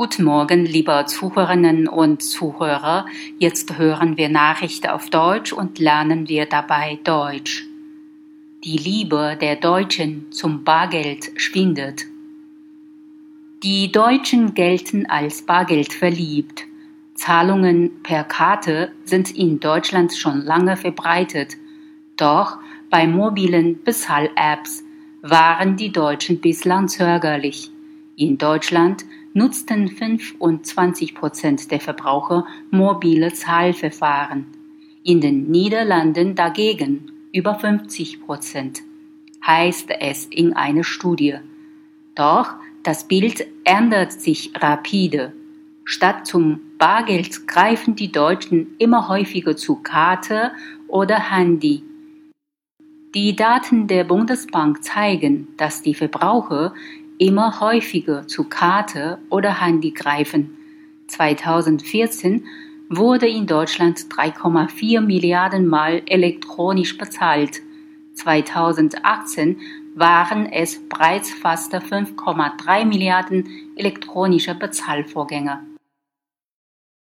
Guten Morgen, liebe Zuhörerinnen und Zuhörer. Jetzt hören wir Nachrichten auf Deutsch und lernen wir dabei Deutsch. Die Liebe der Deutschen zum Bargeld schwindet. Die Deutschen gelten als Bargeld verliebt. Zahlungen per Karte sind in Deutschland schon lange verbreitet. Doch bei mobilen Bezahl-Apps waren die Deutschen bislang zögerlich. In Deutschland nutzten 25 Prozent der Verbraucher mobile Zahlverfahren, in den Niederlanden dagegen über 50 Prozent, heißt es in einer Studie. Doch das Bild ändert sich rapide. Statt zum Bargeld greifen die Deutschen immer häufiger zu Karte oder Handy. Die Daten der Bundesbank zeigen, dass die Verbraucher immer häufiger zu Karte oder Handy greifen. 2014 wurde in Deutschland 3,4 Milliarden Mal elektronisch bezahlt. 2018 waren es bereits fast 5,3 Milliarden elektronische Bezahlvorgänge.